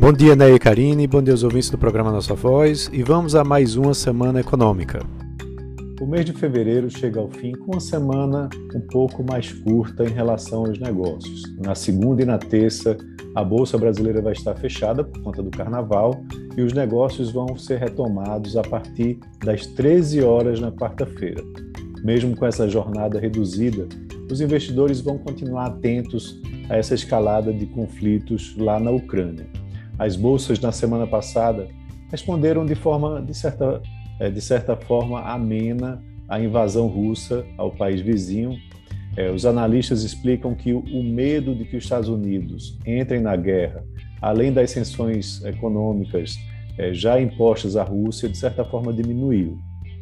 Bom dia, Ney e Karine, bom dia aos ouvintes do programa Nossa Voz e vamos a mais uma semana econômica. O mês de fevereiro chega ao fim com uma semana um pouco mais curta em relação aos negócios. Na segunda e na terça, a Bolsa Brasileira vai estar fechada por conta do carnaval e os negócios vão ser retomados a partir das 13 horas na quarta-feira. Mesmo com essa jornada reduzida, os investidores vão continuar atentos a essa escalada de conflitos lá na Ucrânia. As bolsas na semana passada responderam de forma de certa é, de certa forma, amena a invasão russa ao país vizinho. É, os analistas explicam que o, medo de que os Estados Unidos entrem na guerra, além das sanções econômicas é, já impostas à Rússia, de certa forma diminuiu.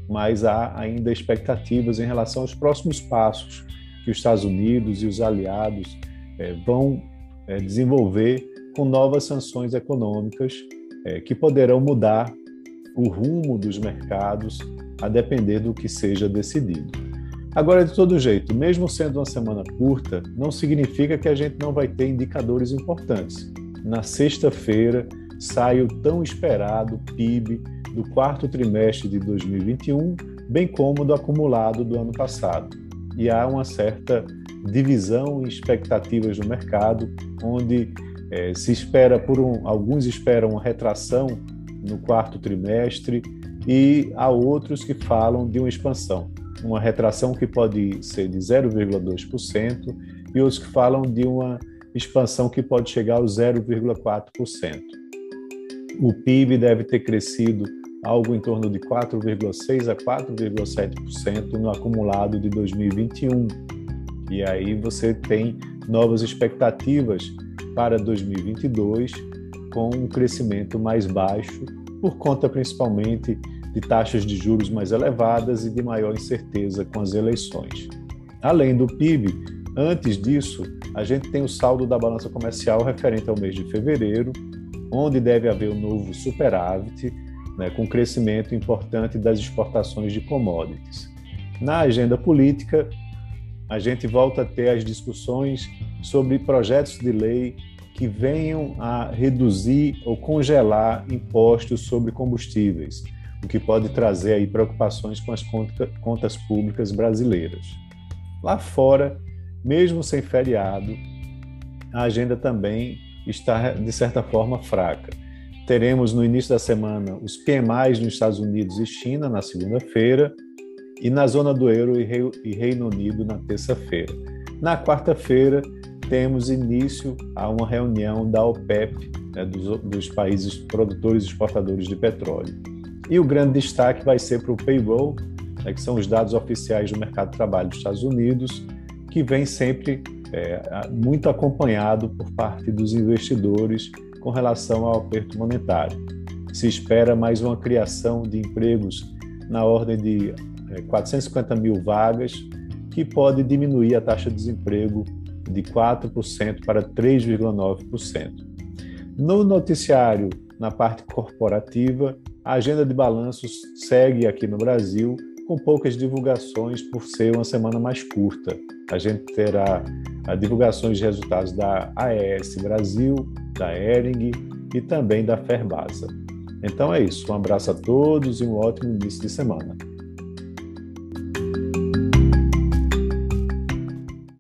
Mas há ainda expectativas em relação aos próximos passos que os Estados Unidos e os aliados vão desenvolver com novas sanções econômicas é, que poderão mudar o rumo dos mercados a depender do que seja decidido. Agora, de todo jeito, mesmo sendo uma semana curta, não significa que a gente não vai ter indicadores importantes. Na sexta-feira sai o tão esperado PIB do quarto trimestre de 2021, bem como do acumulado do ano passado. E há uma certa divisão em expectativas no mercado, onde é, se espera por um, alguns esperam uma retração no quarto trimestre, e há outros que falam de uma expansão, uma retração que pode ser de 0,2%, e outros que falam de uma expansão que pode chegar aos 0,4%. O PIB deve ter crescido algo em torno de 4,6% a 4,7% no acumulado de 2021. E aí você tem novas expectativas para 2022 com um crescimento mais baixo, por conta principalmente de taxas de juros mais elevadas e de maior incerteza com as eleições. Além do PIB, antes disso, a gente tem o saldo da balança comercial referente ao mês de fevereiro, onde deve haver um novo superávit, né, com crescimento importante das exportações de commodities. Na agenda política, a gente volta a ter as discussões sobre projetos de lei que venham a reduzir ou congelar impostos sobre combustíveis, o que pode trazer aí preocupações com as contas públicas brasileiras. Lá fora, mesmo sem feriado, a agenda também está de certa forma fraca. Teremos no início da semana os PMIs nos Estados Unidos e China na segunda-feira e na zona do euro e Reino Unido na terça-feira. Na quarta-feira, temos início a uma reunião da OPEP, né, dos, dos, países produtores e exportadores de petróleo. E o grande destaque vai ser para o payroll, né, que são os dados oficiais do mercado de trabalho dos Estados Unidos, que vem sempre é, muito acompanhado por parte dos investidores com relação ao aperto monetário. Se espera mais uma criação de empregos na ordem de é, 450 mil vagas, que pode diminuir a taxa de desemprego de 4% para 3,9%. No noticiário, na parte corporativa, a agenda de balanços segue aqui no Brasil com poucas divulgações por ser uma semana mais curta. A gente terá a divulgações de resultados da AES Brasil, da Ering e também da Ferbasa. Então é isso. Um abraço a todos e um ótimo início de semana.